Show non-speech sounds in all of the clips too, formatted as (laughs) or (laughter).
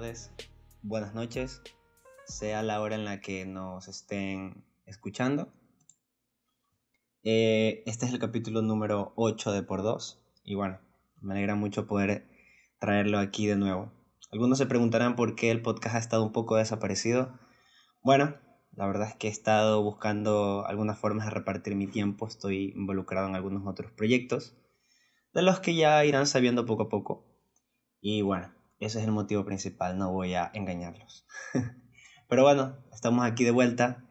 tardes, buenas noches, sea la hora en la que nos estén escuchando. Eh, este es el capítulo número 8 de Por 2 y bueno, me alegra mucho poder traerlo aquí de nuevo. Algunos se preguntarán por qué el podcast ha estado un poco desaparecido. Bueno, la verdad es que he estado buscando algunas formas de repartir mi tiempo, estoy involucrado en algunos otros proyectos, de los que ya irán sabiendo poco a poco. Y bueno, ese es el motivo principal, no voy a engañarlos. (laughs) Pero bueno, estamos aquí de vuelta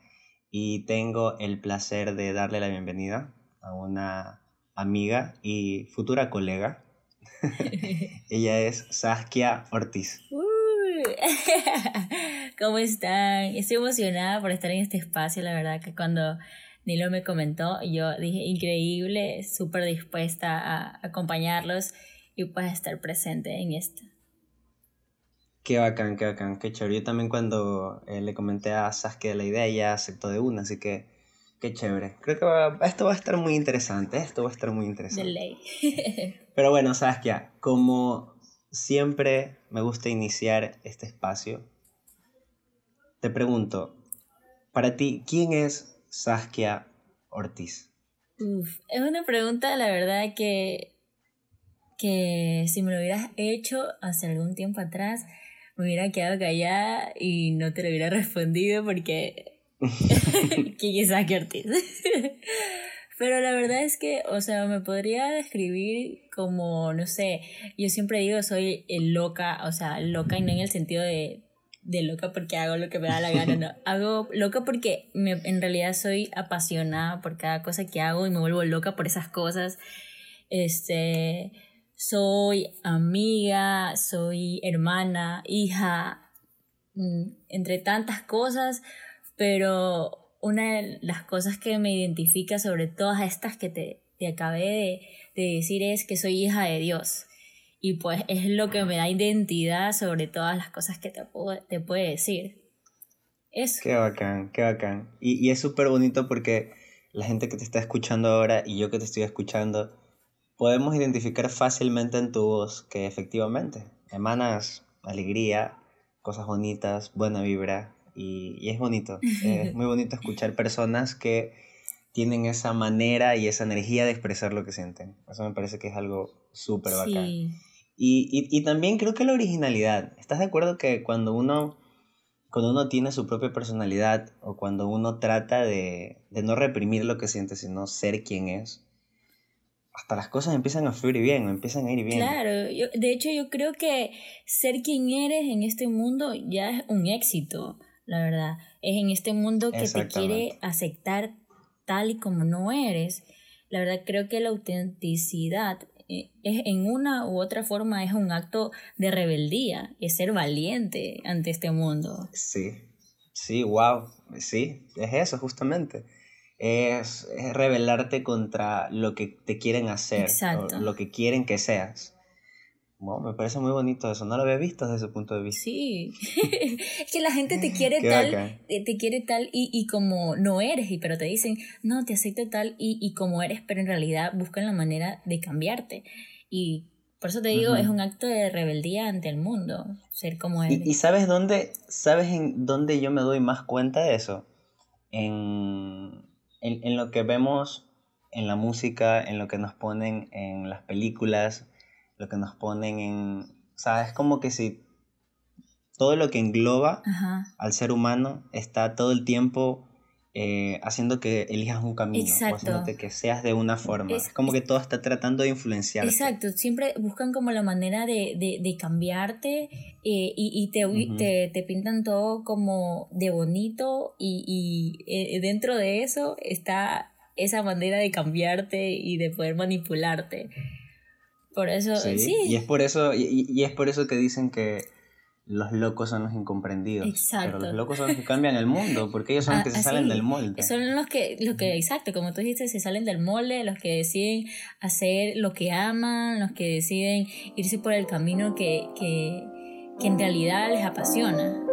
y tengo el placer de darle la bienvenida a una amiga y futura colega. (laughs) Ella es Saskia Ortiz. (laughs) ¿Cómo están? Estoy emocionada por estar en este espacio, la verdad que cuando Nilo me comentó, yo dije increíble, súper dispuesta a acompañarlos y pues estar presente en esto. Qué bacán, qué bacán, qué chévere. Yo también cuando eh, le comenté a Saskia la idea, ella aceptó de una, así que qué chévere. Creo que esto va a estar muy interesante, esto va a estar muy interesante. De ley. (laughs) Pero bueno, Saskia, como siempre me gusta iniciar este espacio, te pregunto, para ti, ¿quién es Saskia Ortiz? Uf, es una pregunta, la verdad, que, que si me lo hubieras hecho hace algún tiempo atrás, me hubiera quedado callada y no te lo hubiera respondido porque... (laughs) (laughs) ¿Quién es Saki Ortiz? (laughs) Pero la verdad es que, o sea, me podría describir como, no sé, yo siempre digo soy loca, o sea, loca y no en el sentido de, de loca porque hago lo que me da la gana, no. Hago loca porque me, en realidad soy apasionada por cada cosa que hago y me vuelvo loca por esas cosas. Este, soy amiga, soy hermana, hija, mm, entre tantas cosas, pero una de las cosas que me identifica sobre todas estas que te, te acabé de, decir es que soy hija de Dios. Y pues es lo que me da identidad sobre todas las cosas que te, te puede decir. Eso. Qué bacán, qué bacán. Y, y es súper bonito porque la gente que te está escuchando ahora y yo que te estoy escuchando, podemos identificar fácilmente en tu voz que efectivamente emanas alegría, cosas bonitas, buena vibra y, es bonito. (laughs) es muy bonito escuchar personas que tienen esa manera y esa energía de expresar lo que sienten. Eso me parece que es algo súper bacán. Y, y, también creo que la originalidad. ¿Estás de acuerdo que cuando uno, cuando uno tiene su propia personalidad o cuando uno trata de, de no reprimir lo que siente, sino ser quien es, hasta las cosas empiezan a fluir bien, empiezan a ir bien. Claro, de hecho yo creo que ser quien eres en este mundo ya es un éxito, la verdad. Es en este mundo que te quiere aceptar tal y como no eres. La verdad creo que la autenticidad eh, es en una u otra forma es un acto de rebeldía, es ser valiente ante este mundo. Sí, sí, wow, sí, es eso justamente es, rebelarte contra lo que te quieren hacer, lo que quieren que seas. me parece muy bonito eso, no lo había visto desde ese punto de vista. Sí, (laughs) es que la gente te (laughs) quiere tal, eh, te quiere tal y, y, como no eres, pero te dicen, no, te acepto tal y, y como eres, pero en realidad buscan la manera de cambiarte. Y por eso te digo, es un acto de rebeldía ante el mundo, ser como eres. ¿Y, y sabes dónde, sabes en dónde yo me doy más cuenta de eso? En, en, en, lo que vemos en la música, en lo que nos ponen en las películas, lo que nos ponen en... O sea, es como que si todo lo que engloba al ser humano está todo el tiempo eh, haciendo que elijas un camino, o haciéndote que seas de una forma. Es, como que todo está tratando de influenciar. Exacto, siempre buscan como la manera de, de, de cambiarte eh, y, y te, te, te, pintan todo como de bonito y, y eh, dentro de eso está esa manera de cambiarte y de poder manipularte. Por eso, sí. Y es por eso, y, y es por eso que dicen que los locos son los incomprendidos. Exacto. Pero los locos son los que cambian el mundo, porque ellos son los que (laughs) se salen del molde. Son los que, los que, exacto, como tú dijiste, se salen del molde, los que deciden hacer lo que aman, los que deciden irse por el camino que, que, que en realidad les apasiona.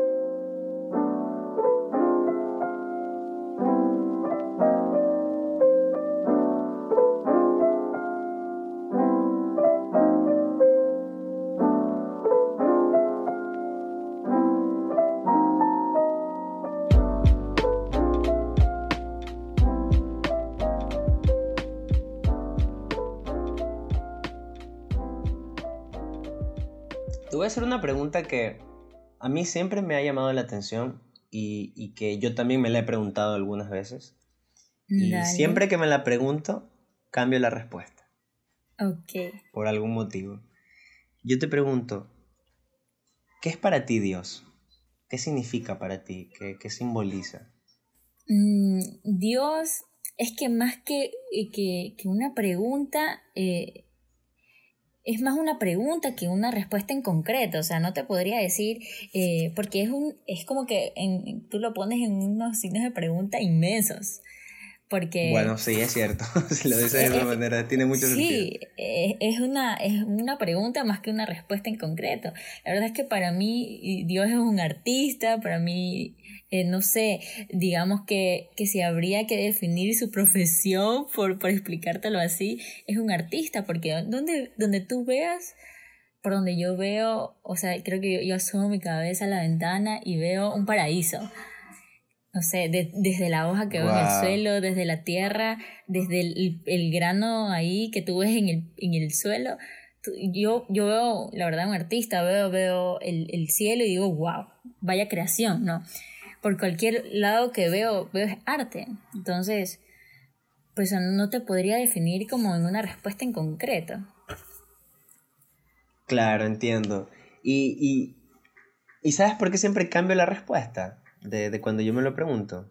Voy a hacer una pregunta que a mí siempre me ha llamado la atención y, que yo también me la he preguntado algunas veces. Y siempre que me la pregunto, cambio la respuesta. Ok. Por algún motivo. Yo te pregunto, ¿qué es para ti Dios? ¿Qué significa para ti? ¿Qué, simboliza? Mm, Dios es que más que, que, una pregunta, eh, es más una pregunta que una respuesta en concreto. O sea, no te podría decir, eh, porque es, un, es como que en, tú lo pones en unos signos de pregunta inmensos. Porque, bueno, sí, es cierto. (laughs) si lo dices de esa manera, tiene mucho sentido. Sí, es una, es una pregunta más que una respuesta en concreto. La verdad es que para mí Dios es un artista, para mí, eh, no sé, digamos que, que si habría que definir su profesión, (laughs) por, por explicártelo así, es un artista, porque donde, donde tú veas, por donde yo veo, o sea, creo que yo, yo asomo mi cabeza a la ventana y veo un paraíso no sé, desde la hoja que veo en el suelo, desde la tierra, desde el, grano ahí que tú ves en el, en el suelo. Yo, yo veo, la verdad, un artista, veo, veo el, el cielo y digo, wow, vaya creación, ¿no? Por cualquier lado que veo, veo es arte. Entonces, pues no te podría definir como en una respuesta en concreto. Claro, entiendo. Y, y, ¿y sabes por qué siempre cambio la respuesta? De, cuando yo me lo pregunto.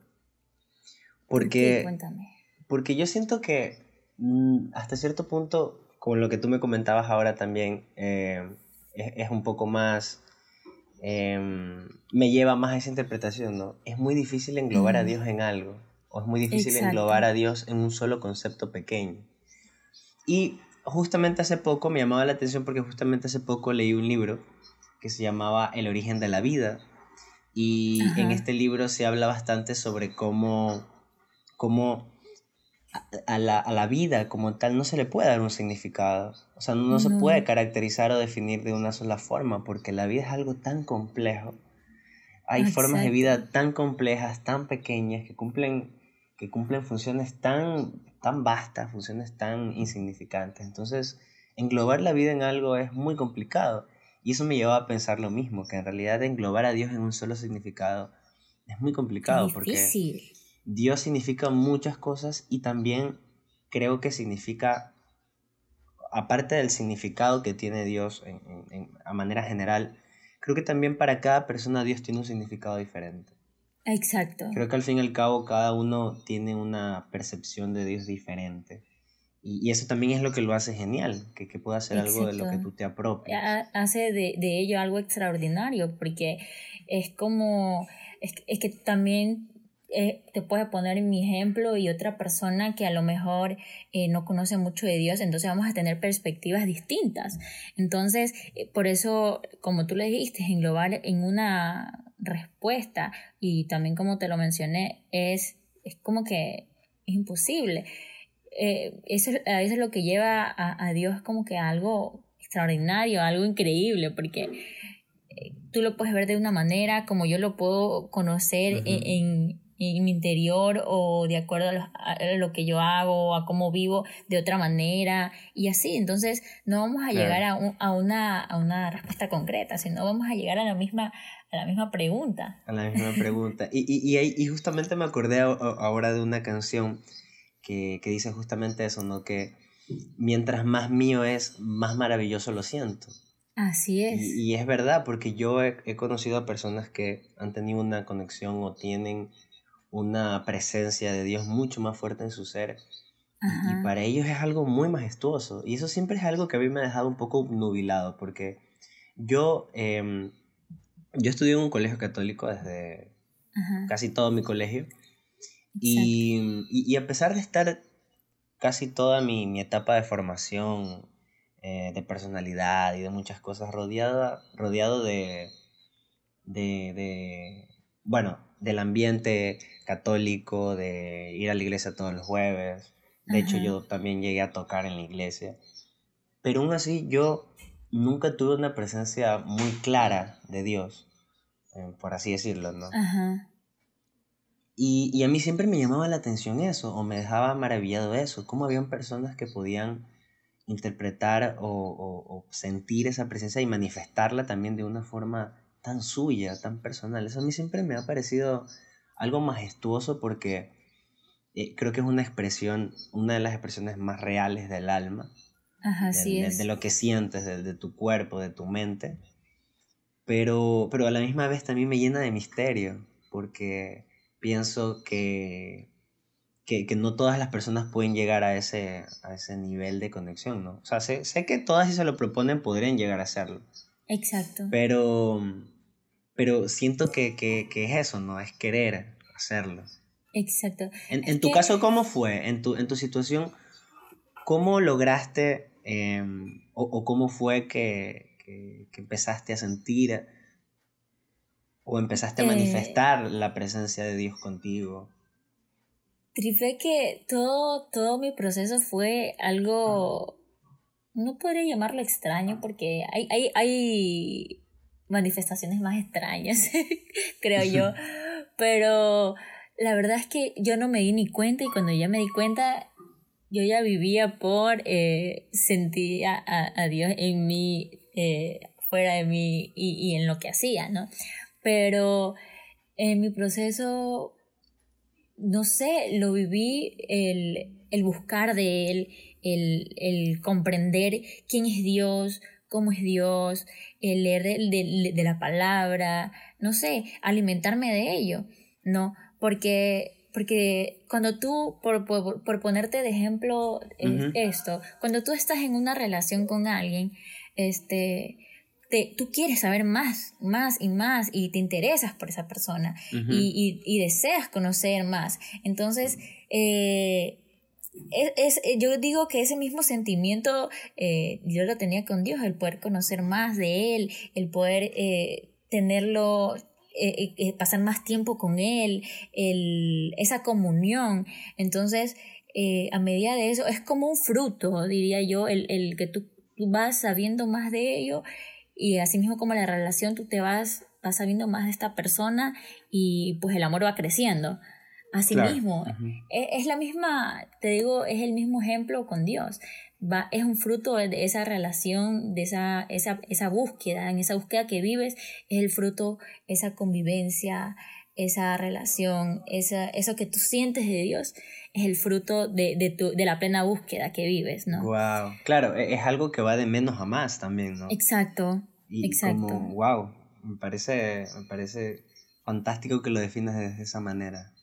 Porque, Cuéntame. porque yo siento que mm, hasta cierto punto, con lo que tú me comentabas ahora también, eh, es, un poco más... Em, me lleva más a esa interpretación, ¿no? Es muy difícil englobar a Dios en algo, o es muy difícil englobar a Dios en un solo concepto pequeño. Y justamente hace poco me llamaba la atención porque justamente hace poco leí un libro que se llamaba El origen de la vida, y en este libro se habla bastante sobre cómo, cómo a, la, a, la, vida como tal no se le puede dar un significado. O sea, no, se puede caracterizar o definir de una sola forma, porque la vida es algo tan complejo. Hay formas de vida tan complejas, tan pequeñas, que cumplen, que cumplen funciones tan, tan vastas, funciones tan insignificantes. Entonces, englobar la vida en algo es muy complicado. Y eso me llevó a pensar lo mismo, que en realidad englobar a Dios en un solo significado es muy complicado porque Dios significa muchas cosas y también creo que significa, aparte del significado que tiene Dios en, a manera general, creo que también para cada persona Dios tiene un significado diferente. Exacto. Creo que al fin y al cabo cada uno tiene una percepción de Dios diferente. Y, eso también es lo que lo hace genial, que, que pueda hacer algo de lo que tú te apropias. Hace de, de ello algo extraordinario, porque es como, es, es que también eh, te puede poner mi ejemplo y otra persona que a lo mejor eh, no conoce mucho de Dios, entonces vamos a tener perspectivas distintas. Entonces, eh, por eso, como tú le dijiste, englobar en una respuesta y también como te lo mencioné, es, es como que es imposible eh, eso, a veces lo que lleva a, a, Dios como que algo extraordinario, algo increíble, porque eh, tú lo puedes ver de una manera como yo lo puedo conocer e, en, en, mi interior o de acuerdo a lo, que yo hago, a cómo vivo de otra manera y así. Entonces no vamos a llegar a, a, una, a una respuesta concreta, sino vamos a llegar a la misma, a la misma pregunta. A la misma pregunta. y, y, y, y justamente me acordé ahora de una canción que, dice justamente eso, ¿no? Que mientras más mío es, más maravilloso lo siento. Así es. Y, es verdad, porque yo he, conocido a personas que han tenido una conexión o tienen una presencia de Dios mucho más fuerte en su ser. Y, para ellos es algo muy majestuoso. Y eso siempre es algo que a mí me ha dejado un poco nubilado, porque yo, em, yo estudié en un colegio católico desde casi todo mi colegio. Y, a pesar de estar casi toda mi, etapa de formación, eh, de personalidad y de muchas cosas, rodeada, rodeado de, de, bueno, del ambiente católico, de ir a la iglesia todos los jueves. De hecho, yo también llegué a tocar en la iglesia. Pero aún así, yo nunca tuve una presencia muy clara de Dios, eh, por así decirlo, ¿no? Ajá. Y, a mí siempre me llamaba la atención eso, o me dejaba maravillado eso, cómo habían personas que podían interpretar o, sentir esa presencia y manifestarla también de una forma tan suya, tan personal. Eso a mí siempre me ha parecido algo majestuoso porque eh, creo que es una expresión, una de las expresiones más reales del alma. Ajá, de, es. de, lo que sientes, de, de, tu cuerpo, de tu mente. Pero, pero a la misma vez también me llena de misterio, porque pienso que que, que, no todas las personas pueden llegar a ese, a ese nivel de conexión, ¿no? O sea, sé, sé, que todas si se lo proponen podrían llegar a hacerlo. Exacto. Pero, pero siento que, que, que es eso, ¿no? Es querer hacerlo. Exacto. En, en tu caso, ¿cómo fue? En tu, en tu situación, ¿cómo lograste eh, o, o, cómo fue que, que, que, empezaste a sentir o empezaste a manifestar eh... la presencia de Dios contigo? Trife que todo, todo mi proceso fue algo, no podría llamarlo extraño porque hay, hay, hay manifestaciones más extrañas, (laughs) creo yo, (laughs) pero la verdad es que yo no me di ni cuenta y cuando ya me di cuenta, yo ya vivía por eh, sentir a, a, Dios en mí, eh, fuera de mí y, y en lo que hacía, ¿no? Pero en mi proceso no sé, lo viví el, el buscar de Él, el, el, comprender quién es Dios, cómo es Dios, el leer de, de, la palabra, no sé, alimentarme de ello, ¿no? Porque, porque cuando tú, por, por, por ponerte de ejemplo uh -huh. esto, cuando tú estás en una relación con alguien, este, te, tú quieres saber más, más y más y te interesas por esa persona uh -huh. y, y, y, deseas conocer más. Entonces, eh, es, es, yo digo que ese mismo sentimiento eh, yo lo tenía con Dios, el poder conocer más de Él, el poder eh, tenerlo eh, eh, pasar más tiempo con Él, el, esa comunión. Entonces, eh, a medida de eso, es como un fruto, diría yo, el, el que tú, tú, vas sabiendo más de ello y así mismo como la relación, tú te vas, vas sabiendo más de esta persona y pues el amor va creciendo. Así claro. mismo, uh -huh. es, es, la misma, te digo, es el mismo ejemplo con Dios. Va, es un fruto de esa relación, de esa, esa, esa búsqueda, en esa búsqueda que vives, es el fruto, esa convivencia, esa relación, esa, eso que tú sientes de Dios, es el fruto de, de, tu, de la plena búsqueda que vives, ¿no? Wow, claro, es algo que va de menos a más también, ¿no? Exacto, y exacto. Como, wow, me parece, me parece fantástico que lo definas de esa manera.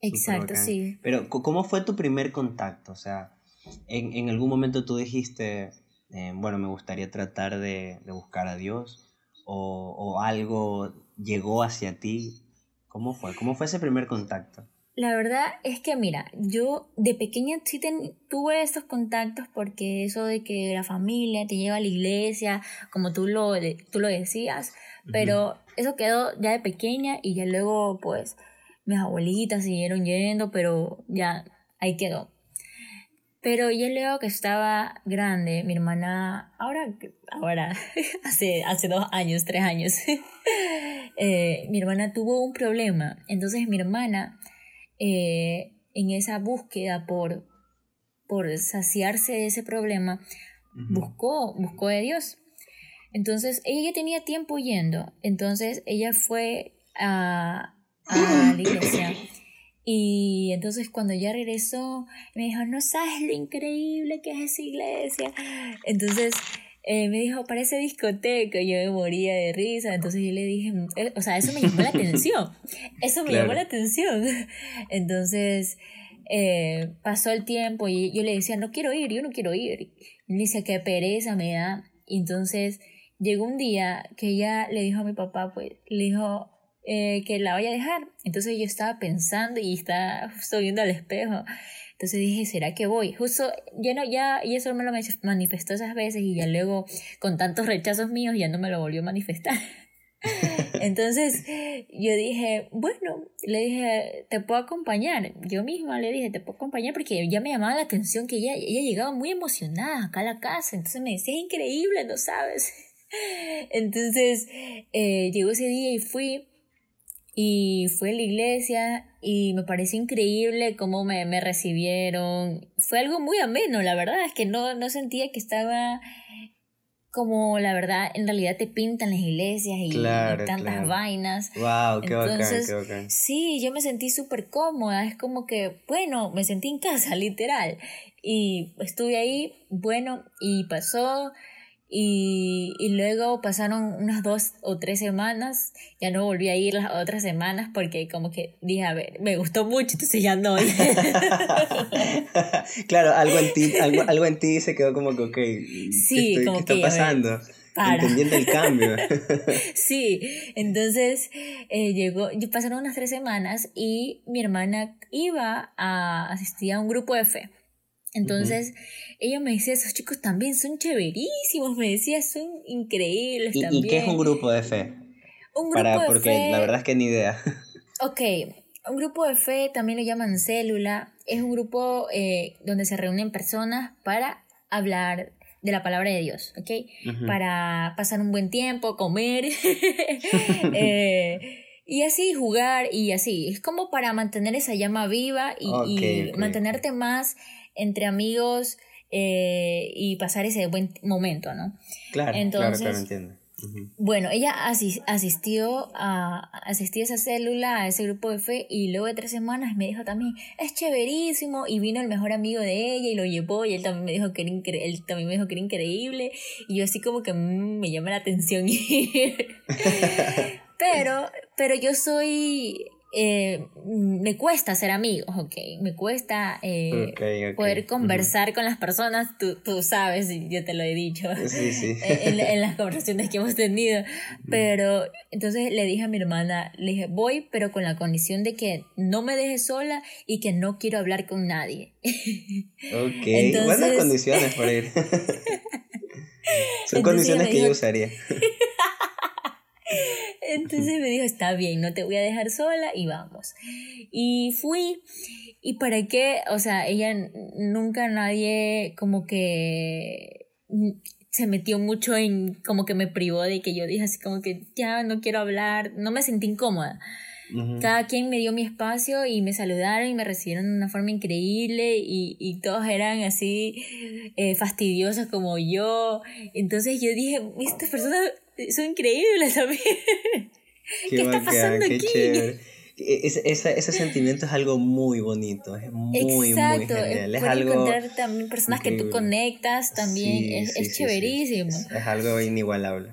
Exacto, sí. Pero, ¿cómo fue tu primer contacto? O sea, en, en algún momento tú dijiste, eh, bueno, me gustaría tratar de, de buscar a Dios, o, o, algo llegó hacia ti. ¿Cómo fue? ¿Cómo fue ese primer contacto? La verdad es que, mira, yo de pequeña sí ten, tuve estos contactos porque eso de que la familia te lleva a la iglesia, como tú lo, tú lo decías, pero uh -huh. eso quedó ya de pequeña y ya luego, pues, mis abuelitas siguieron yendo, pero ya ahí quedó. Pero ya luego que estaba grande, mi hermana, ahora, ahora, (laughs) hace, hace dos años, tres años, (laughs) eh, mi hermana tuvo un problema. Entonces mi hermana, eh, en esa búsqueda por, por saciarse de ese problema, uh -huh. buscó, buscó de Dios. Entonces ella ya tenía tiempo yendo. Entonces ella fue a, a la (coughs) iglesia. Y entonces cuando ya regresó, me dijo, no sabes lo increíble que es esa iglesia. Entonces eh, me dijo, parece discoteca. Yo me moría de risa. Entonces yo le dije, eh, o sea, eso me llamó la atención. (laughs) Eso me claro. llamó la atención. Entonces eh, pasó el tiempo y yo le decía, no quiero ir, yo no quiero ir. Y me dice, qué pereza me da. Entonces llegó un día que ella le dijo a mi papá, pues, le dijo, eh, que la vaya a dejar. Entonces yo estaba pensando y estaba justo viendo al espejo. Entonces dije, ¿será que voy? Justo, ya no, ya, y eso me lo manifestó esas veces y ya luego, con tantos rechazos míos, ya no me lo volvió a manifestar. (laughs) Entonces yo dije, bueno, le dije, te puedo acompañar. Yo misma le dije, te puedo acompañar porque ya me llamaba la atención que ella, ella llegaba muy emocionada acá a la casa. Entonces me decía, es increíble, ¿no sabes? (laughs) Entonces eh, llegó ese día y fui y fui a la iglesia y me pareció increíble cómo me, me recibieron. Fue algo muy ameno, la verdad, es que no, no sentía que estaba como la verdad en realidad te pintan las iglesias y, tantas vainas. Wow, qué Entonces, bacán, Sí, yo me sentí súper cómoda, es como que, bueno, me sentí en casa, (laughs) literal. Y estuve ahí, bueno, y pasó, y, y, luego pasaron unas dos o tres semanas, ya no volví a ir las otras semanas porque como que dije, a ver, me gustó mucho, entonces ya no. (laughs) claro, algo en ti, algo, algo en ti se quedó como que, ok, sí, ¿qué, está pasando? Entendiendo el cambio. (laughs) sí, entonces eh, llegó, pasaron unas tres semanas y mi hermana iba a asistir a un grupo de fe. Entonces, ella me decía, esos chicos también son chéverísimos, me decía, son increíbles ¿Y, también. ¿Y qué es un grupo de fe? Un grupo Para, porque la verdad es que ni idea. (laughs) Ok, un grupo de fe también lo llaman célula. Es un grupo eh, donde se reúnen personas para hablar de la palabra de Dios, ¿ok? Para pasar un buen tiempo, comer, (laughs) (laughs) eh, y así jugar y así. Es como para mantener esa llama viva y, mantenerte más entre amigos eh, y pasar ese buen momento, ¿no? Claro, Entonces, claro, entiendo. Bueno, ella asistió a, asistió a esa célula, a ese grupo de fe, y luego de tres semanas me dijo también, es chéverísimo, y vino el mejor amigo de ella y lo llevó, y él también me dijo que era, él también me dijo que era increíble, y yo así como que mm, me llama la atención (laughs) (laughs) pero, pero yo soy eh, me cuesta ser amigos, ok, me cuesta eh, poder conversar con las personas, tú, tú sabes, yo te lo he dicho (laughs) en, en, las conversaciones que hemos tenido, pero entonces le dije a mi hermana, le dije, voy, pero con la condición de que no me dejes sola y que no quiero hablar con nadie. Ok, (laughs) buenas condiciones para (laughs) ir. Son condiciones que yo usaría. Entonces me dijo, está bien, no te voy a dejar sola y vamos. Y fui. ¿Y para qué? O sea, ella nunca nadie como que se metió mucho en como que me privó de que yo dije así como que ya no quiero hablar, no me sentí incómoda. Cada quien me dio mi espacio y me saludaron y me recibieron de una forma increíble y, y todos eran así eh, fastidiosos como yo. Entonces yo dije, estas personas son increíbles también. ¿Qué, está pasando aquí? ese sentimiento es algo muy bonito, es muy, muy genial. Es algo encontrar también personas que tú conectas también, es, chéverísimo. Es algo inigualable.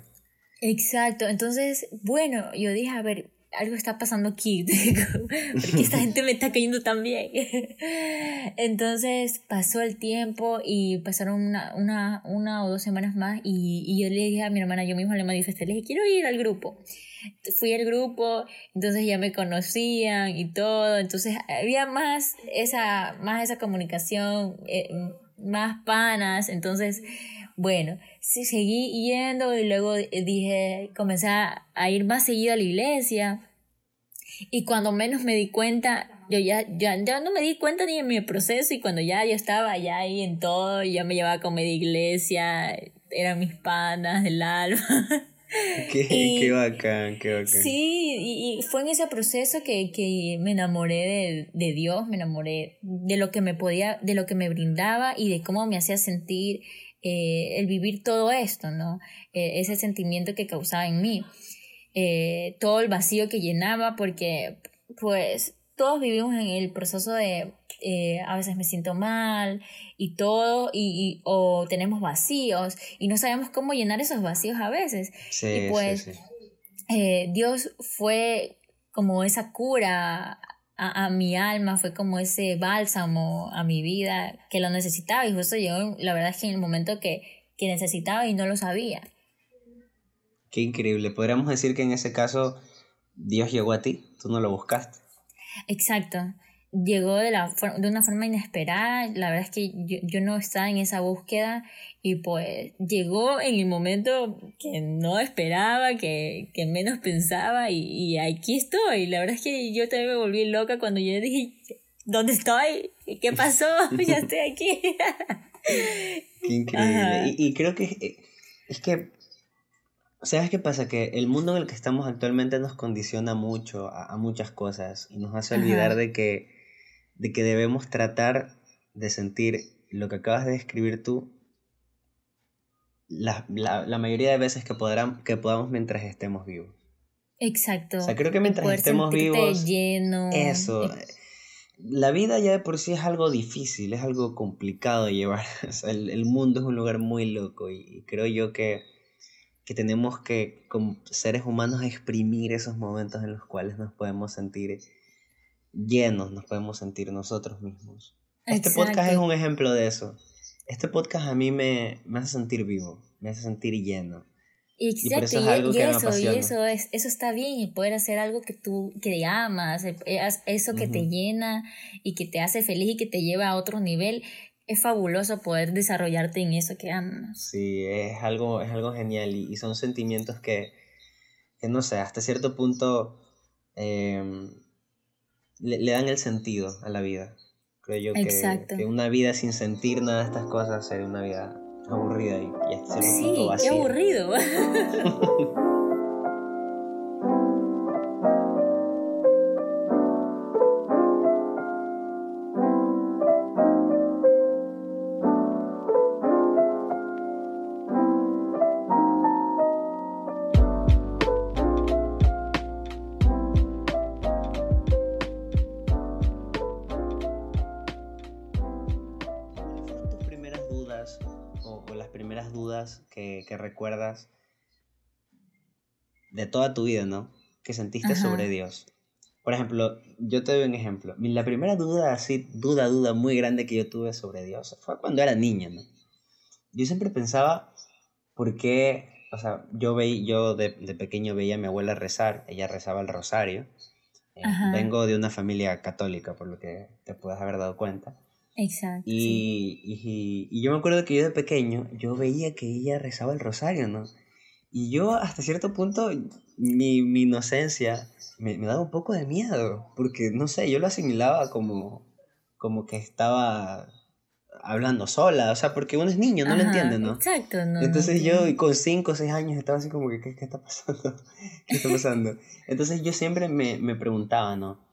Exacto, entonces, bueno, yo dije, a ver, algo está pasando aquí, (laughs) porque esta gente me está cayendo tan bien. (laughs) Entonces pasó el tiempo y pasaron una, una, una o dos semanas más y, y, yo le dije a mi hermana, yo misma le manifesté, le dije, quiero ir al grupo. Fui al grupo, entonces ya me conocían y todo, entonces había más esa, más esa comunicación, eh, más panas, entonces bueno, sí, seguí yendo y luego eh, dije, comencé a ir más seguido a la iglesia. Y cuando menos me di cuenta, yo ya, ya, ya no me di cuenta ni en mi proceso y cuando ya yo estaba ya ahí en todo, ya me llevaba a comer de iglesia, eran mis panas del alma. (laughs) Qué, qué bacán, qué bacán. Sí, y, y, fue en ese proceso que, que me enamoré de, de, Dios, me enamoré de lo que me podía, de lo que me brindaba y de cómo me hacía sentir eh, el vivir todo esto, ¿no? Eh, ese sentimiento que causaba en mí, eh, todo el vacío que llenaba, porque pues todos vivimos en el proceso de a veces me siento mal y todo, y, o tenemos vacíos y no sabemos cómo llenar esos vacíos a veces. y pues Dios fue como esa cura a, mi alma, fue como ese bálsamo a mi vida que lo necesitaba y justo llegó, la verdad es que en el momento que, que necesitaba y no lo sabía. Qué increíble. Podríamos decir que en ese caso Dios llegó a ti, tú no lo buscaste. Exacto. Llegó de, la, de una forma inesperada. La verdad es que yo, yo no estaba en esa búsqueda y pues llegó en el momento que no esperaba, que, que menos pensaba y, y, aquí estoy. La verdad es que yo también me volví loca cuando yo dije, ¿dónde estoy? ¿Qué pasó? (laughs) ya (laughs) estoy aquí. (laughs) Qué increíble. Y, y, creo que es que, ¿Sabes qué pasa? Que el mundo en el que estamos actualmente nos condiciona mucho a, muchas cosas y nos hace olvidar de que, de que debemos tratar de sentir lo que acabas de describir tú la, mayoría de veces que, podrán, que podamos mientras estemos vivos. Exacto. O sea, creo que mientras estemos vivos... Lleno. Eso. La vida ya de por sí es algo difícil, es algo complicado de llevar. (laughs) el, mundo es un lugar muy loco y creo yo que que tenemos que, como seres humanos, exprimir esos momentos en los cuales nos podemos sentir llenos, nos podemos sentir nosotros mismos. Este podcast es un ejemplo de eso. Este podcast a mí me, me hace sentir vivo, me hace sentir lleno. Exacto, y, por eso, es algo que eso, y eso, es, eso está bien, y poder hacer algo que tú que amas, eh, eso que te llena y que te hace feliz y que te lleva a otro nivel, es fabuloso poder desarrollarte en eso que amas. Sí, es algo, es algo genial y, son sentimientos que, que, no sé, hasta cierto punto em, le, dan el sentido a la vida. Creo yo que, que, una vida sin sentir nada de estas cosas sería una vida aburrida y, y vacía. Qué aburrido. (laughs) que, recuerdas de toda tu vida, ¿no? Que sentiste sobre Dios. Por ejemplo, yo te doy un ejemplo. La primera duda, así, duda, duda muy grande que yo tuve sobre Dios fue cuando era niña, ¿no? Yo siempre pensaba, ¿por qué? O sea, yo, veí, yo de, pequeño veía a mi abuela rezar, ella rezaba el rosario. Eh, vengo de una familia católica, por lo que te puedes haber dado cuenta. Exacto. Y, y, yo me acuerdo que yo de pequeño, yo veía que ella rezaba el rosario, ¿no? Y yo hasta cierto punto, mi, mi inocencia me, me, daba un poco de miedo, porque no sé, yo lo asimilaba como, como que estaba hablando sola, o sea, porque uno es niño, no lo entiende, ¿no? Exacto, no. Entonces yo con 5 o 6 años estaba así como que, ¿qué, qué está pasando? (laughs) ¿Qué está pasando? Entonces yo siempre me, me preguntaba, ¿no?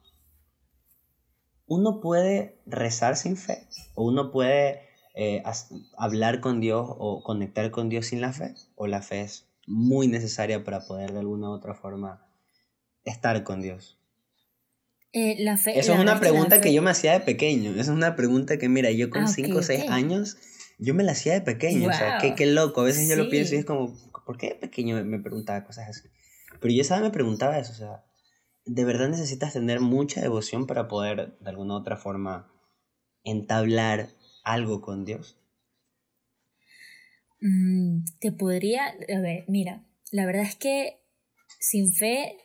Uno puede rezar sin fe o uno puede eh, hablar con Dios o conectar con Dios sin la fe o la fe es muy necesaria para poder de alguna u otra forma estar con Dios. Eh, la fe, Eso es una pregunta que yo me hacía de pequeño. Esa es una pregunta que, mira, yo con 5 o 6 años, yo me la hacía de pequeño. O sea, qué, qué, loco. A veces yo lo pienso y es como, ¿por qué de pequeño me preguntaba cosas así? Pero yo, ¿sabes? Me preguntaba eso. O sea, de verdad necesitas tener mucha devoción para poder de alguna u otra forma entablar algo con Dios? Mm, te podría, a ver, mira, la verdad es que sin fe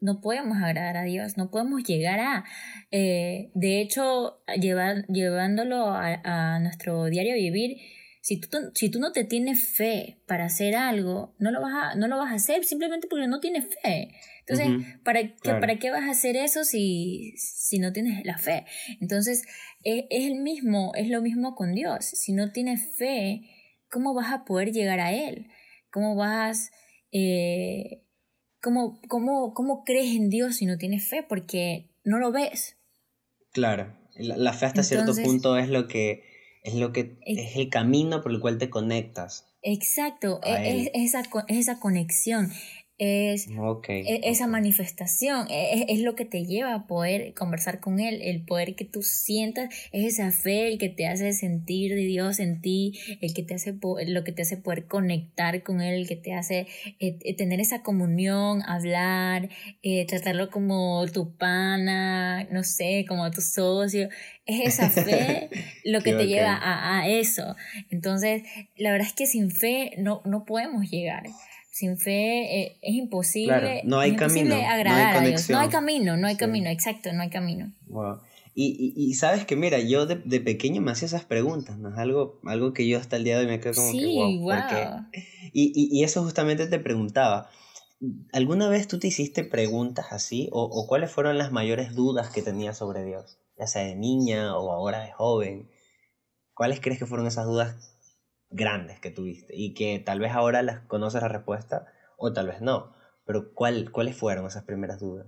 no podemos agradar a Dios, no podemos llegar a, eh, de hecho, llevándolo a, nuestro diario vivir, si tú, si tú no te tienes fe para hacer algo, no lo, vas a, no lo vas a hacer simplemente porque no tienes fe. Entonces, ¿para, qué, ¿para qué vas a hacer eso si, si no tienes la fe? Entonces, es, es, el mismo, es lo mismo con Dios. Si no tienes fe, ¿cómo vas a poder llegar a Él? ¿Cómo vas, eh, cómo, cómo, cómo crees en Dios si no tienes fe? Porque no lo ves. Claro, la, fe hasta cierto punto es lo que es lo que es, el camino por el cual te conectas. Exacto, es, esa, es esa conexión es e, esa manifestación, e, e, es, lo que te lleva a poder conversar con Él, el poder que tú sientas, es esa fe, el que te hace sentir de Dios en ti, el que te hace, lo que te hace poder conectar con Él, el que te hace eh, eh, tener esa comunión, hablar, eh, tratarlo como tu pana, no sé, como tu socio, es esa fe (laughs) lo que te lleva a, a, eso. Entonces, la verdad es que sin fe no, no podemos llegar sin fe eh, es imposible. no hay camino. Agradar no hay a Dios. No hay camino, no hay camino, exacto, no hay camino. Y, y, sabes que, mira, yo de, de, pequeño me hacía esas preguntas, ¿no? Es algo, algo que yo hasta el día de hoy me quedo como que, wow, Y, y, eso justamente te preguntaba, ¿alguna vez tú te hiciste preguntas así? ¿O, o cuáles fueron las mayores dudas que tenías sobre Dios? Ya sea de niña o ahora de joven. ¿Cuáles crees que fueron esas dudas grandes que tuviste y que tal vez ahora las conoces la respuesta o tal vez no. Pero ¿cuál, ¿cuáles fueron esas primeras dudas?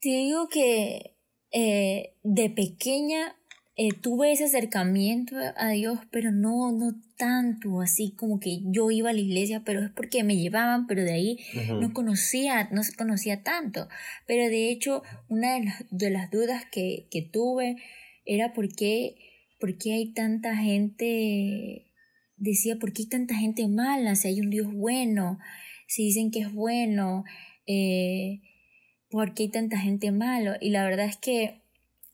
Te digo que eh, de pequeña eh, tuve ese acercamiento a Dios, pero no, no tanto, así como que yo iba a la iglesia, pero es porque me llevaban, pero de ahí no conocía, no se conocía tanto. Pero de hecho, una de las, de las dudas que, que, tuve era por qué, por qué hay tanta gente, decía, ¿por qué hay tanta gente mala? Si hay un Dios bueno, si dicen que es bueno, eh, ¿por qué hay tanta gente mala? Y la verdad es que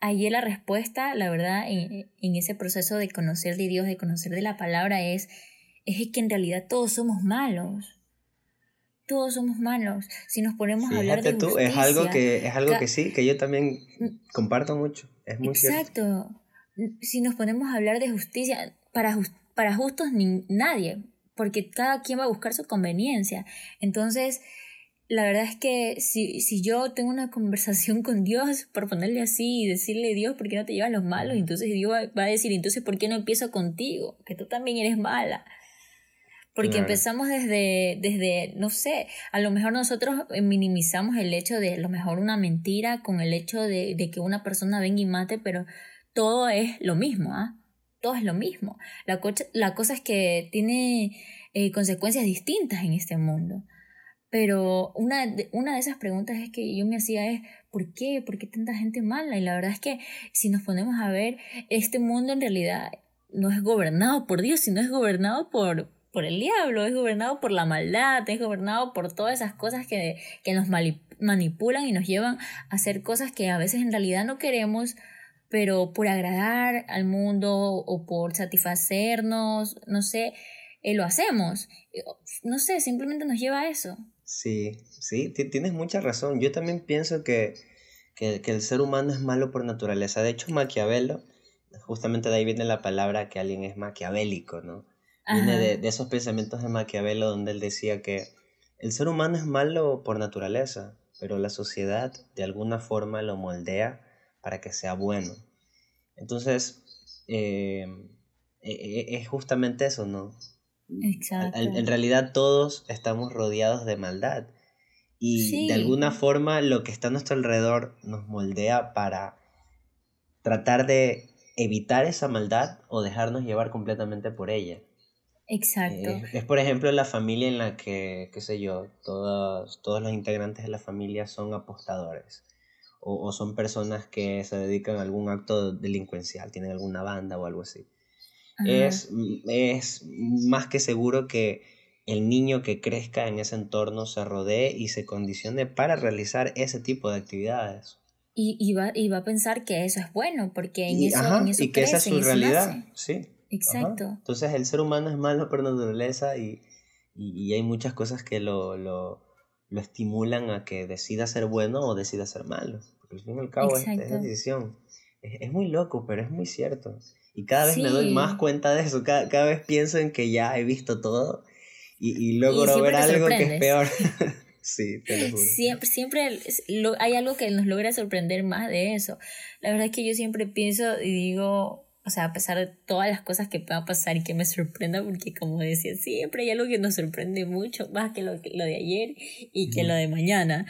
allí la respuesta, la verdad, en, ese proceso de conocer de Dios, de conocer de la palabra, es, es que en realidad todos somos malos. Todos somos malos. Si nos ponemos a hablar de tú, es algo que es algo que sí, que yo también comparto mucho. Es muy Exacto. Si nos ponemos a hablar de justicia, para, para justos ni nadie, porque cada quien va a buscar su conveniencia. Entonces, la verdad es que si, si yo tengo una conversación (laughs) con Dios, por ponerle así y decirle, Dios, ¿por qué no te llevas los malos? Entonces Dios va a decir, entonces, ¿por qué no empiezo contigo? Que tú también eres mala. Porque empezamos desde, desde, no sé, a lo mejor nosotros minimizamos el hecho de, a lo mejor una mentira con el hecho de, de que una persona venga y mate, pero todo es lo mismo, ¿ah? Todo es lo mismo. La, la cosa es que tiene eh, consecuencias distintas en este mundo. Pero una de, una de esas preguntas es que yo me hacía es, ¿por qué? ¿Por qué tanta gente mala? Y la verdad es que si nos ponemos a ver, este mundo en realidad no es gobernado por Dios, sino es gobernado por, por el diablo, es gobernado por la maldad, es gobernado por todas esas cosas que, que nos manipulan y nos llevan a hacer cosas que a veces en realidad no queremos, pero por agradar al mundo o por satisfacernos, no sé, eh, lo hacemos. No sé, simplemente nos lleva a eso. Sí, sí, tienes mucha razón. Yo también pienso que, que, el ser humano es malo por naturaleza. De hecho, Maquiavelo, justamente de ahí viene la palabra que alguien es maquiavélico, ¿no? Viene de, de, esos pensamientos de Maquiavelo donde él decía que el ser humano es malo por naturaleza, pero la sociedad de alguna forma lo moldea para que sea bueno. Entonces, eh, e, e, es justamente eso, ¿no? Exacto. En, realidad todos estamos rodeados de maldad y de alguna forma lo que está a nuestro alrededor nos moldea para tratar de evitar esa maldad o dejarnos llevar completamente por ella. Exacto. Eh, es por ejemplo la familia en la que, qué sé yo, todos, todos los integrantes de la familia son apostadores o, o son personas que se dedican a algún acto delincuencial, tienen alguna banda o algo así es, es más que seguro que el niño que crezca en ese entorno se rodee y se condicione para realizar ese tipo de actividades. Y, y, va, y va a pensar que eso es bueno, porque en eso, en eso Y que esa es su realidad, sí. Exacto. Entonces el ser humano es malo por naturaleza y, y, hay muchas cosas que lo, lo, lo, estimulan a que decida ser bueno o decida ser malo. Porque al fin y al cabo es, es, decisión. Es, es muy loco, pero es muy cierto. Y cada vez me doy más cuenta de eso, cada, cada, vez pienso en que ya he visto todo y, y logro ver algo que es peor. (laughs) (laughs) sí, te lo juro. Siempre, siempre hay algo que nos logra sorprender más de eso. La verdad es que yo siempre pienso y digo, o sea, a pesar de todas las cosas que puedan pasar y que me sorprenda, porque como decía, siempre hay algo que nos sorprende mucho, más que lo, lo de ayer y que lo de mañana.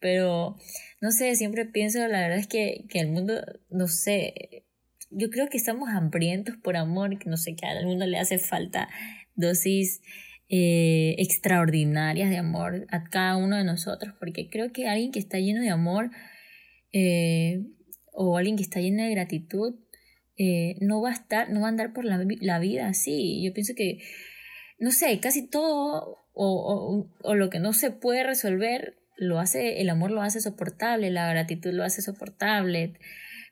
Pero, no sé, siempre pienso, la verdad es que, que el mundo, no sé, yo creo que estamos hambrientos por amor, que no sé, que a alguno le hace falta dosis eh, extraordinarias de amor a cada uno de nosotros, porque creo que alguien que está lleno de amor eh, o alguien que está lleno de gratitud eh, no va a estar, no va a andar por la, la, vida así. Yo pienso que, no sé, casi todo o, o, o lo que no se puede resolver lo hace, el amor lo hace soportable, la gratitud lo hace soportable.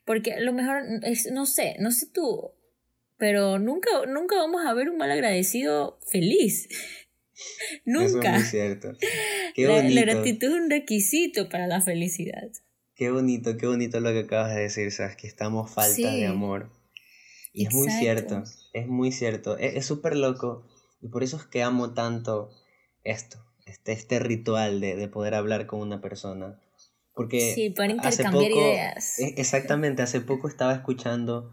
Porque a lo mejor, es, no sé, no sé tú, pero nunca, nunca vamos a ver un mal agradecido feliz. (laughs) nunca. es cierto. (laughs) Qué. La, gratitud es un requisito para la felicidad. Qué bonito, qué bonito lo que acabas de decir, sabes que estamos falta de amor. Y es muy cierto, es muy cierto. Es súper loco y por eso es que amo tanto esto, este, este ritual de, de poder hablar con una persona porque sí, para intercambiar ideas. E, exactamente, hace poco estaba escuchando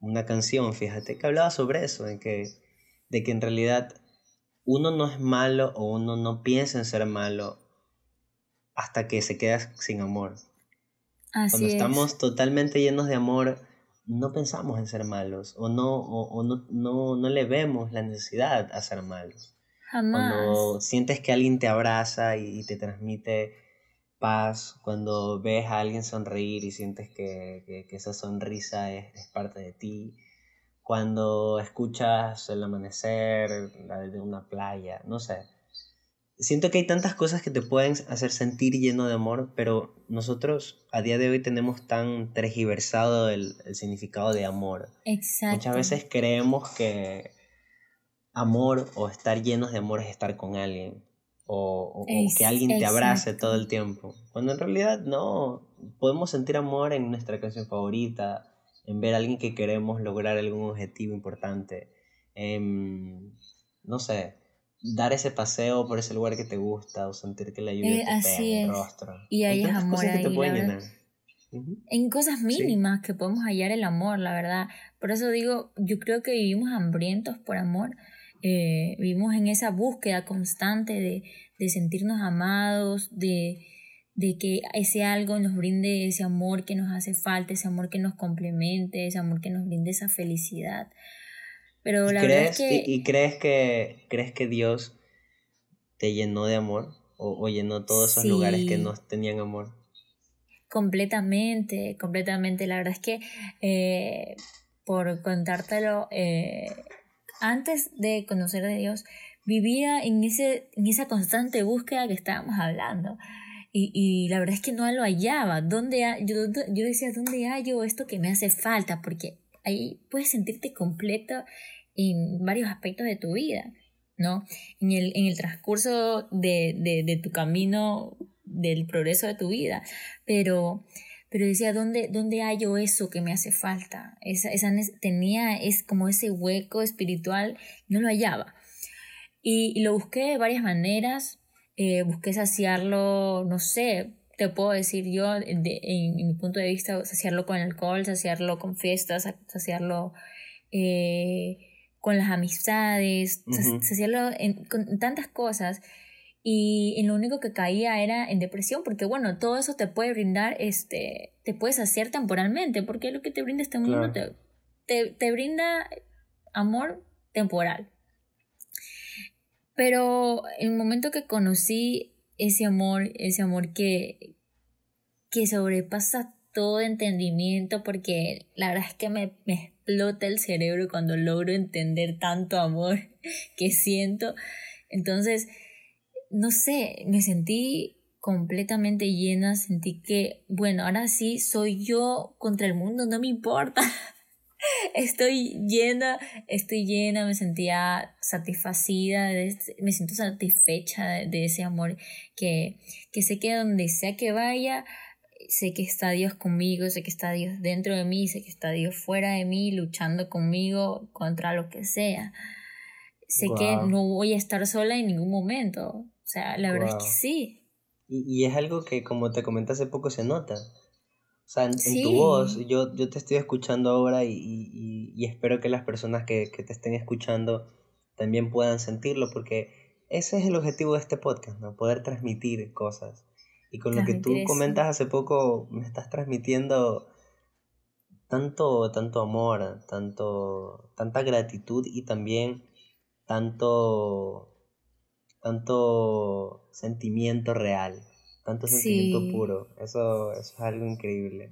una canción, fíjate, que hablaba sobre eso, de que, de que en realidad uno no es malo o uno no piensa en ser malo hasta que se queda sin amor. Cuando estamos totalmente llenos de amor, no pensamos en ser malos o no, o, no, no, no, le vemos la necesidad a ser malos. Jamás. Cuando sientes que alguien te abraza y, te transmite paz, cuando ves a alguien sonreír y sientes que, esa sonrisa es, es, parte de ti, cuando escuchas el amanecer de una playa, no sé siento que hay tantas cosas que te pueden hacer sentir lleno de amor, pero nosotros a día de hoy tenemos tan tergiversado el, significado de amor. Exacto. Muchas veces creemos que amor o estar llenos de amor es estar con alguien. O, que alguien te abrace todo el tiempo. Cuando en realidad no. Podemos sentir amor en nuestra canción favorita, en ver a alguien que queremos lograr algún objetivo importante. no sé, dar ese paseo por ese lugar que te gusta o sentir que la lluvia eh, te pega en el rostro. Y ahí es amor ahí, En cosas mínimas que podemos hallar el amor, la verdad. Por eso digo, yo creo que vivimos hambrientos por amor. Eh, vivimos en esa búsqueda constante de, de sentirnos amados, de, de que ese algo nos brinde ese amor que nos hace falta, ese amor que nos complemente, ese amor que nos brinde esa felicidad. Pero la verdad es que... ¿Y, crees que crees que Dios te llenó de amor? ¿O, llenó todos esos lugares que no tenían amor? Completamente, completamente. La verdad es que, eh, por contártelo, eh, antes de conocer a Dios, vivía en, ese, en esa constante búsqueda que estábamos hablando. Y, y, la verdad es que no lo hallaba. ¿Dónde yo, yo decía, ¿dónde hallo esto que me hace falta? Porque ahí puedes sentirte completo en varios aspectos de tu vida, ¿no? En el, en el transcurso de, de, tu camino, del progreso de tu vida, pero, pero decía, ¿dónde, ¿dónde hallo eso que me hace falta? Esa, esa, tenía es como ese hueco espiritual, no lo hallaba. Y, lo busqué de varias maneras, eh, busqué saciarlo, no sé, te puedo decir yo, en, mi punto de vista, saciarlo con alcohol, saciarlo con fiestas, saciarlo eh, con las amistades, saciarlo con tantas cosas. Y en lo único que caía era en depresión, porque bueno, todo eso te puede brindar, este, te puede saciar temporalmente, porque lo que te brinda este mundo te, te, te brinda amor temporal. Pero el momento que conocí ese amor, ese amor que, que sobrepasa todo entendimiento, porque la verdad es que me, me explota el cerebro cuando logro entender tanto amor (laughs) que siento. Entonces, no sé, me sentí completamente llena, sentí que, bueno, ahora sí soy yo contra el mundo, no me importa. (laughs) (laughs) estoy llena, estoy llena, me sentía satisfacida, me siento satisfecha de, ese amor que, que sé que donde sea que vaya, sé que está Dios conmigo, sé que está Dios dentro de mí, sé que está Dios fuera de mí, luchando conmigo contra lo que sea. Sé que no voy a estar sola en ningún momento. O sea, la verdad es que sí. Y, es algo que, como te comenté hace poco, se nota. O sea, en, tu voz, yo, yo te estoy escuchando ahora y, y, espero que las personas que, que, te estén escuchando también puedan sentirlo, porque ese es el objetivo de este podcast, ¿no? Poder transmitir cosas. Y con lo que tú comentas hace poco, me estás transmitiendo tanto, tanto amor, tanto, tanta gratitud y también tanto, tanto sentimiento real tanto sentimiento puro. Eso, es algo increíble.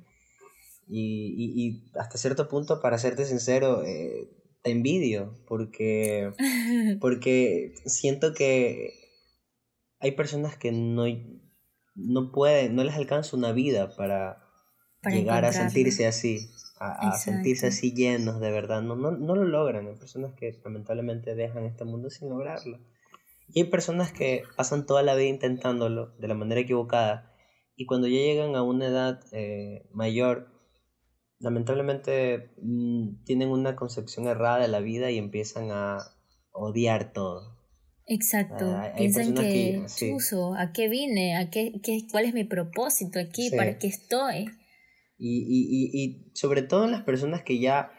Y, y, hasta cierto punto, para serte sincero, eh, te envidio porque, (laughs) porque siento que hay personas que no, no pueden, no les alcanza una vida para, llegar a sentirse así, a, sentirse así llenos de verdad. No, no, no lo logran. Hay personas que lamentablemente dejan este mundo sin lograrlo. Y hay personas que pasan toda la vida intentándolo de la manera equivocada y cuando ya llegan a una edad eh, mayor, lamentablemente mm, tienen una concepción errada de la vida y empiezan a odiar todo. Exacto. Ah, Piensan que, uso, ¿a qué vine? ¿A qué, qué, ¿Cuál es mi propósito aquí? ¿Para qué estoy? Y, y, y, y sobre todo en las personas que ya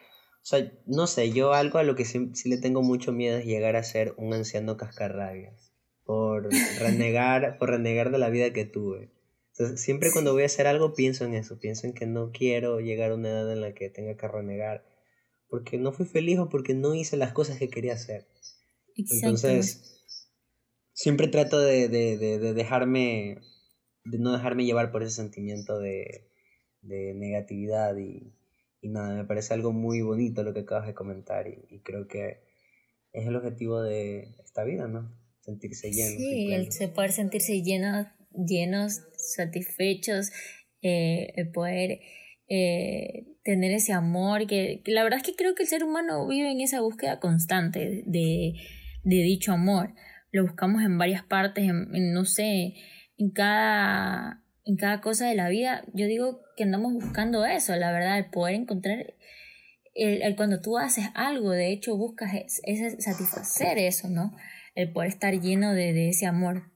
sea, no sé, yo algo a lo que sí, sí le tengo mucho miedo es llegar a ser un anciano cascarrabias. Por (laughs) renegar, por renegar de la vida que tuve. Entonces, siempre cuando voy a hacer algo pienso en eso, pienso en que no quiero llegar a una edad en la que tenga que renegar porque no fui feliz o porque no hice las cosas que quería hacer. Entonces, siempre trato de, de, de, dejarme, de no dejarme llevar por ese sentimiento de, de negatividad y, y, nada, me parece algo muy bonito lo que acabas de comentar y, y creo que es el objetivo de esta vida, ¿no? Sentirse llenos. Sí, el poder sentirse llenos, llenos satisfechos, eh, el poder eh, tener ese amor, que, la verdad es que creo que el ser humano vive en esa búsqueda constante de, de dicho amor. Lo buscamos en varias partes, en, no sé, en cada, en cada cosa de la vida. Yo digo que andamos buscando eso, la verdad, el poder encontrar, el, cuando tú haces algo, de hecho buscas ese, satisfacer eso, ¿no? El poder estar lleno de, de ese amor.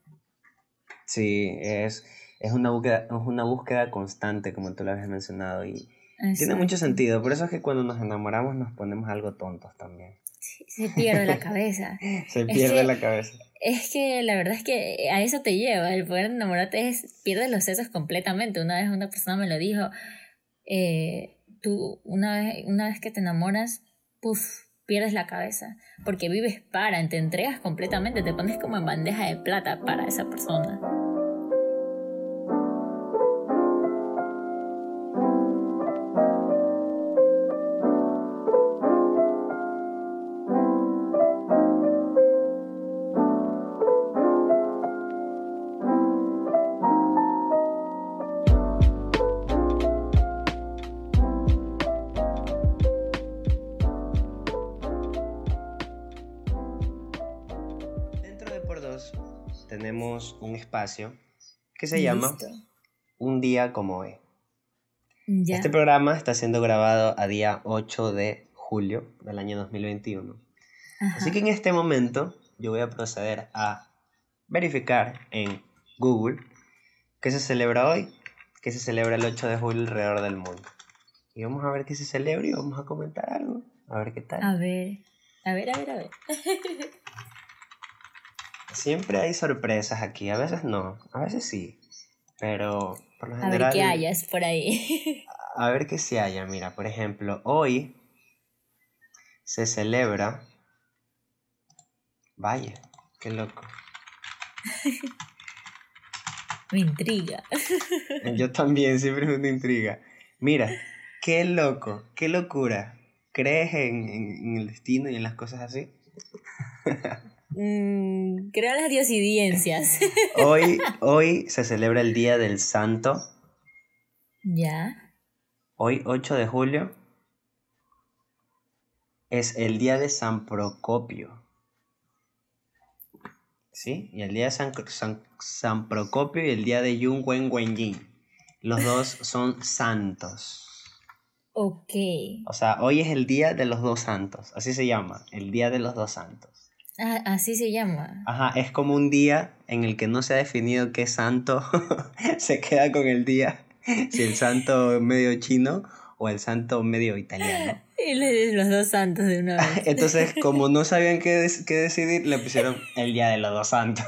Sí, es es una búsqueda, es una búsqueda constante, como tú lo habías mencionado, y tiene mucho sentido. Por eso es que cuando nos enamoramos nos ponemos algo tontos también. Se pierde la (laughs) cabeza. se pierde la cabeza. Es que la verdad es que a eso te lleva, el poder enamorarte es, pierdes los sesos completamente. Una vez una persona me lo dijo, eh, tú una vez, una vez que te enamoras, puff, pierdes la cabeza, porque vives para, te entregas completamente, te pones como en bandeja de plata para esa persona. Que se llama Un día como hoy. Este programa está siendo grabado a día 8 de julio del año 2021. Así que en este momento yo voy a proceder a verificar en Google qué se celebra hoy, qué se celebra el 8 de julio alrededor del mundo. Y vamos a ver qué se celebra y vamos a comentar algo. A ver qué tal. A ver, a ver, a ver, a ver. (laughs) Siempre hay sorpresas aquí, a veces no, a veces sí, pero por lo general... A ver qué hayas por ahí. (laughs) A ver qué se haya, mira, por ejemplo, hoy se celebra... Vaya, qué loco. me intriga. (laughs) Yo también, siempre me intriga. Mira, qué loco, qué locura. ¿Crees en, en el destino y en las cosas así? (laughs) Mm, creo las diosidencias. (laughs) hoy, hoy se celebra el Día del Santo. Ya. Hoy, 8 de julio, es el Día de San Procopio. ¿Sí? Y el Día de San, San, Procopio y el Día de Yung Wen Wen Yin. Los dos son santos. Ok. O sea, hoy es el Día de los Dos Santos. Así se llama, el Día de los Dos Santos. Ah, así se llama. Ajá, es como un día en el que no se ha definido qué santo (laughs) se queda con el día. Si el santo medio chino o el santo medio italiano. (laughs) Y los dos santos de una vez. Entonces, (laughs) como no sabían qué, qué decidir, le pusieron el día de los dos santos.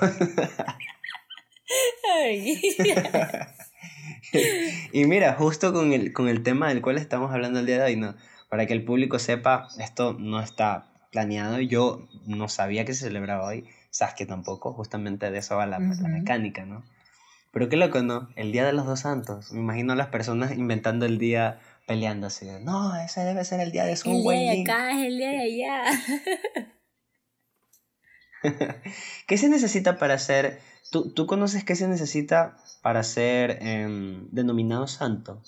y mira, justo con el, con el tema del cual estamos hablando el día de hoy, ¿no? para que el público sepa, esto no está planeado. Yo no sabía que se celebraba hoy. que tampoco. Justamente de eso va la, mecánica, ¿no? Pero qué loco, ¿no? El Día de los Dos Santos. Me imagino a las personas inventando el día peleándose. No, ese debe ser el día de su El día de acá es el día de allá. (laughs) ¿Qué se necesita para ser... ¿Tú, ¿Tú, conoces qué se necesita para ser em, denominado santo?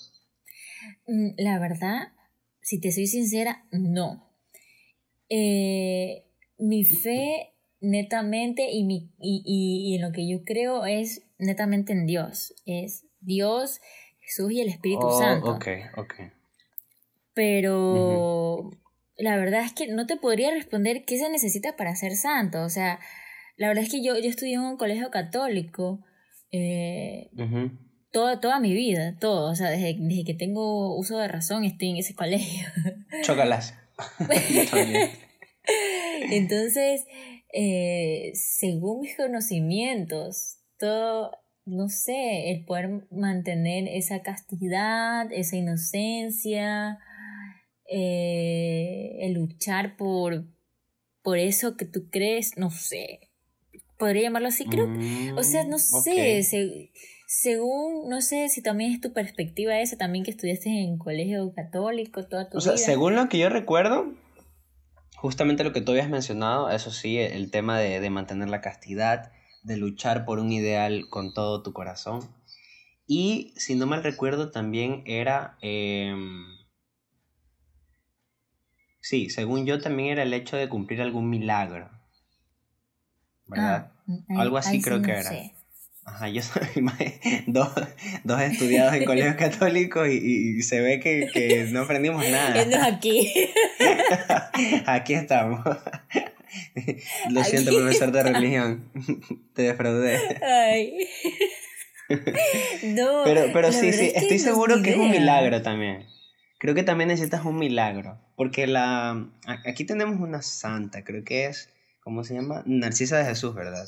Mm, la verdad, si te soy sincera, no. Eh, mi fe netamente y, mi, y, y, en lo que yo creo es netamente en Dios. Es Dios, Jesús y el Espíritu oh, Santo. Ok, ok. Pero la verdad es que no te podría responder qué se necesita para ser santo. O sea, la verdad es que yo, yo estudié en un colegio católico eh, toda, toda mi vida, todo. O sea, desde, desde que tengo uso de razón estoy en ese colegio. Chócalas. (laughs) (laughs) Entonces, eh, según mis conocimientos, todo, no sé, el poder mantener esa castidad, esa inocencia, eh, el luchar por, por eso que tú crees, no sé, podría llamarlo así, creo. o sea, no mm, sé, según, no sé si también es tu perspectiva esa, también que estudiaste en colegio católico toda tu o sea, según lo que yo recuerdo, justamente lo que tú habías mencionado, eso sí, el tema de, mantener la castidad, de luchar por un ideal con todo tu corazón. Y si no mal recuerdo, también era... Em, sí, según yo también era el hecho de cumplir algún milagro. ¿Verdad? Ah, Algo así creo que era. Ajá, yo soy (laughs) dos, dos estudiados en colegios (laughs) católicos y, y, se ve que, que, no aprendimos nada. aquí. (laughs) aquí estamos. Lo siento, profesor de religión. Te defraudé. Ay. No. Pero, pero sí, sí, estoy seguro que es un milagro también. Creo que también necesitas un milagro. Porque la. Aquí tenemos una santa, creo que es. ¿Cómo se llama? Narcisa de Jesús, ¿verdad?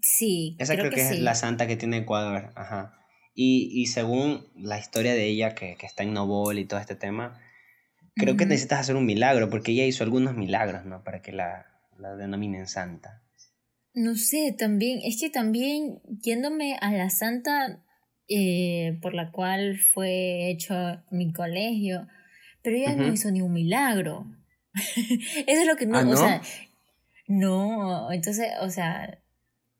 Sí. Esa creo, que, es la santa que tiene Ecuador, ajá. Y, y según la historia de ella, que, que está en Nobol y todo este tema, creo que necesitas hacer un milagro, porque ella hizo algunos milagros, ¿no? Para que la, la denominen santa. No sé, también, es que también yéndome a la santa eh, por la cual fue hecho mi colegio, pero ella no hizo ni un milagro. (laughs) Eso es lo que no, ¿Ah, no, o sea, no, entonces, o sea,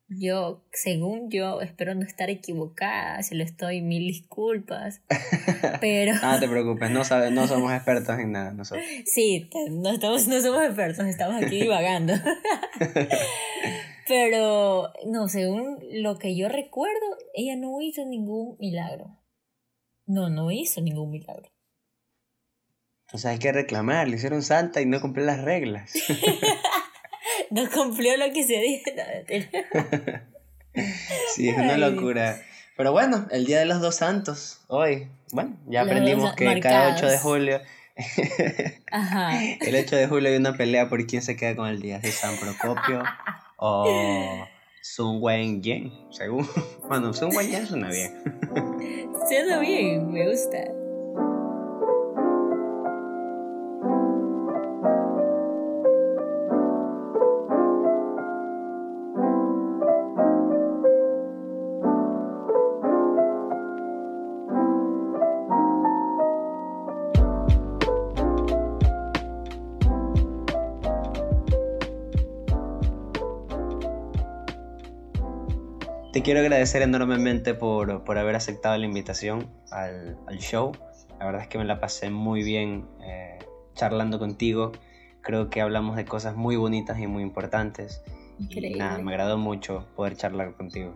yo, según yo, espero no estar equivocada, si lo estoy, mil disculpas. (laughs) Pero... ah, te preocupes, no, no somos (laughs) expertos en nada nosotros. Sí, no, estamos, no somos expertos, estamos aquí divagando. (laughs) Pero, no, según lo que yo recuerdo, ella no hizo ningún milagro. No, no hizo ningún milagro. O sea, hay que reclamar, le hicieron santa y no cumplió las reglas. No cumplió lo que se dijo. (laughs) sí, es una locura. Pero bueno, el Día de los Dos Santos, hoy, bueno, ya aprendimos que cada 8 de julio, (laughs) Ajá. el 8 de julio hay una pelea por quién se queda con el día, de San Procopio (laughs) o Sun Wen Yen, según. Bueno, Sun Wen Yen suena bien. suena bien, me gusta. Te quiero agradecer enormemente por, por haber aceptado la invitación al, al, show. La verdad es que me la pasé muy bien eh, charlando contigo. Creo que hablamos de cosas muy bonitas y muy importantes. Increíble. Y nada, me agradó mucho poder charlar contigo.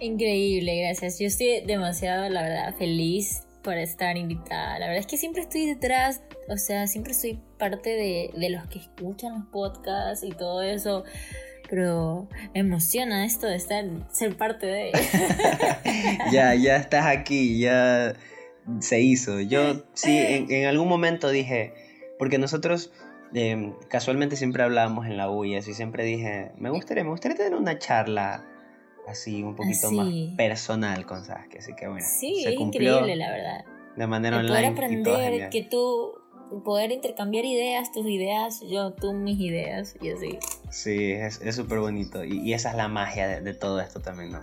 Increíble, gracias. Yo estoy demasiado, la verdad, feliz por estar invitada. La verdad es que siempre estoy detrás, o sea, siempre soy parte de, de los que escuchan los podcasts y todo eso pero me emociona esto de estar, ser parte de (laughs) ya, ya estás aquí, ya se hizo. Yo sí, en, algún momento dije, porque nosotros em, casualmente siempre hablábamos en la U y así siempre dije, me gustaría, me gustaría tener una charla así un poquito más personal con Saskia, así que bueno. Sí, es increíble la verdad. De manera online. Poder aprender que tú poder intercambiar ideas, tus ideas, yo, tú, mis ideas y así. Sí, es súper bonito y, esa es la magia de, todo esto también, ¿no?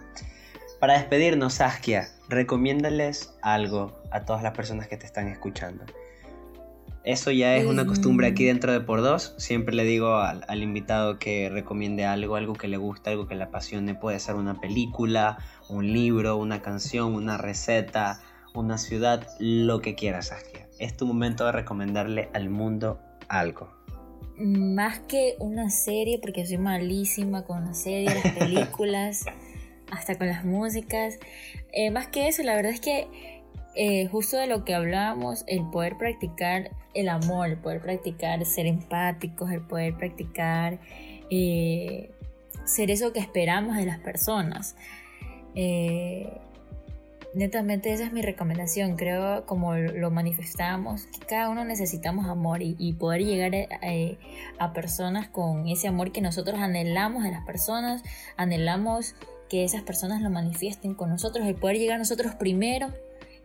Para despedirnos, Saskia, recomiéndales algo a todas las personas que te están escuchando. Eso ya es una costumbre aquí mm. dentro de Por Dos. Siempre le digo al, al, invitado que recomiende algo, algo que le guste, algo que le apasione. Puede ser una película, un libro, una canción, una receta, una ciudad, lo que quieras, Saskia es tu momento de recomendarle al mundo algo. Más que una serie, porque soy malísima con las series, las películas, (laughs) hasta con las músicas. Eh, más que eso, la verdad es que eh, justo de lo que hablábamos, el poder practicar el amor, el poder practicar ser empáticos, el poder practicar eh, ser eso que esperamos de las personas netamente esa es mi recomendación. Creo, como lo manifestamos, que cada uno necesitamos amor y, poder llegar a, a, personas con ese amor que nosotros anhelamos de las personas, anhelamos que esas personas lo manifiesten con nosotros, el poder llegar a nosotros primero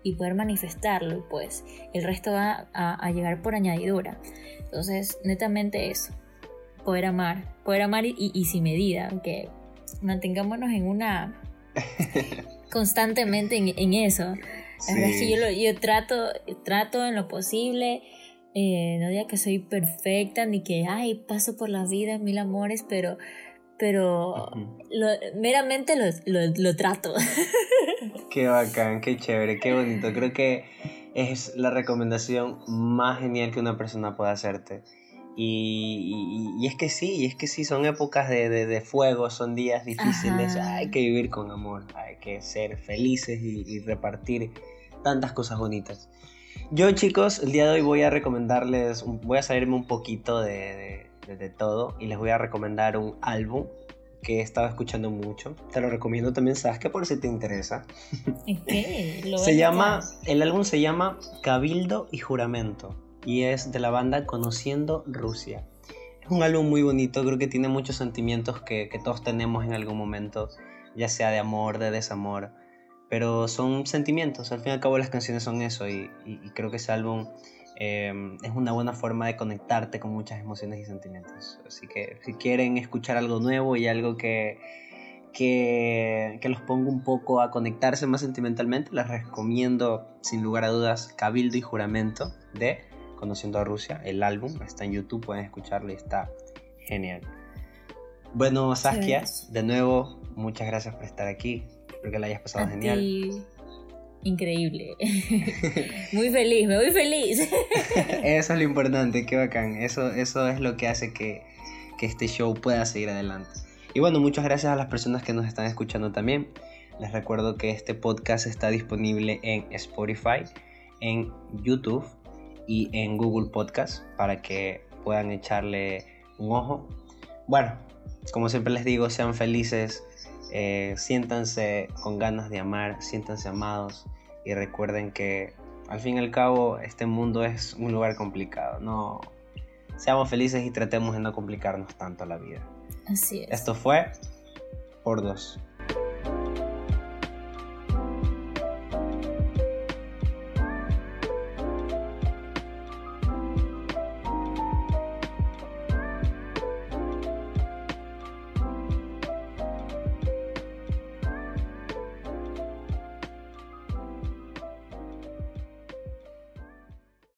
y poder manifestarlo, pues el resto va a, llegar por añadidura. Entonces, netamente eso, poder amar, poder amar y, y sin medida, aunque mantengámonos en una (laughs) constantemente en, eso. La verdad es que yo, yo trato, trato en lo posible, eh, no diga que soy perfecta ni que, ay, paso por la vida mil amores, pero, pero meramente lo, lo trato. (laughs) Qué bacán, qué chévere, qué bonito. Creo que es la recomendación más genial que una persona puede hacerte. Y, y, es que sí, y es que sí, son épocas de, de, fuego, son días difíciles, hay que vivir con amor, hay que ser felices y, repartir tantas cosas bonitas. Yo chicos, el día de hoy voy a recomendarles, voy a salirme un poquito de, de todo y les voy a recomendar un álbum que he estado escuchando mucho. Te lo recomiendo también, sabes que por si te interesa. se llama, el álbum se llama Cabildo y Juramento y es de la banda Conociendo Rusia. Es un álbum muy bonito, creo que tiene muchos sentimientos que, todos tenemos en algún momento, ya sea de amor, de desamor, pero son sentimientos, al fin y al cabo las canciones son eso y, creo que ese álbum em, es una buena forma de conectarte con muchas emociones y sentimientos. Así que si quieren escuchar algo nuevo y algo que, que, que, los ponga un poco a conectarse más sentimentalmente, les recomiendo sin lugar a dudas Cabildo y Juramento de Conociendo a Rusia, el álbum, está en YouTube, pueden escucharlo y está genial. Bueno, Saskia, de nuevo, muchas gracias por estar aquí. Espero que la hayas pasado genial. Increíble. (laughs) muy feliz, me voy feliz. (laughs) eso es lo (laughs) importante, qué bacán. Eso, eso es lo que hace que, que este show pueda seguir adelante. Y bueno, muchas gracias a las personas que nos están escuchando también. Les recuerdo que este podcast está disponible en Spotify, en YouTube y en Google Podcast para que puedan echarle un ojo. Bueno, como siempre les digo, sean felices, eh, siéntanse con ganas de amar, siéntanse amados y recuerden que al fin y al cabo este mundo es un lugar complicado. No seamos felices y tratemos de no complicarnos tanto la vida. Así es. Esto fue por dos.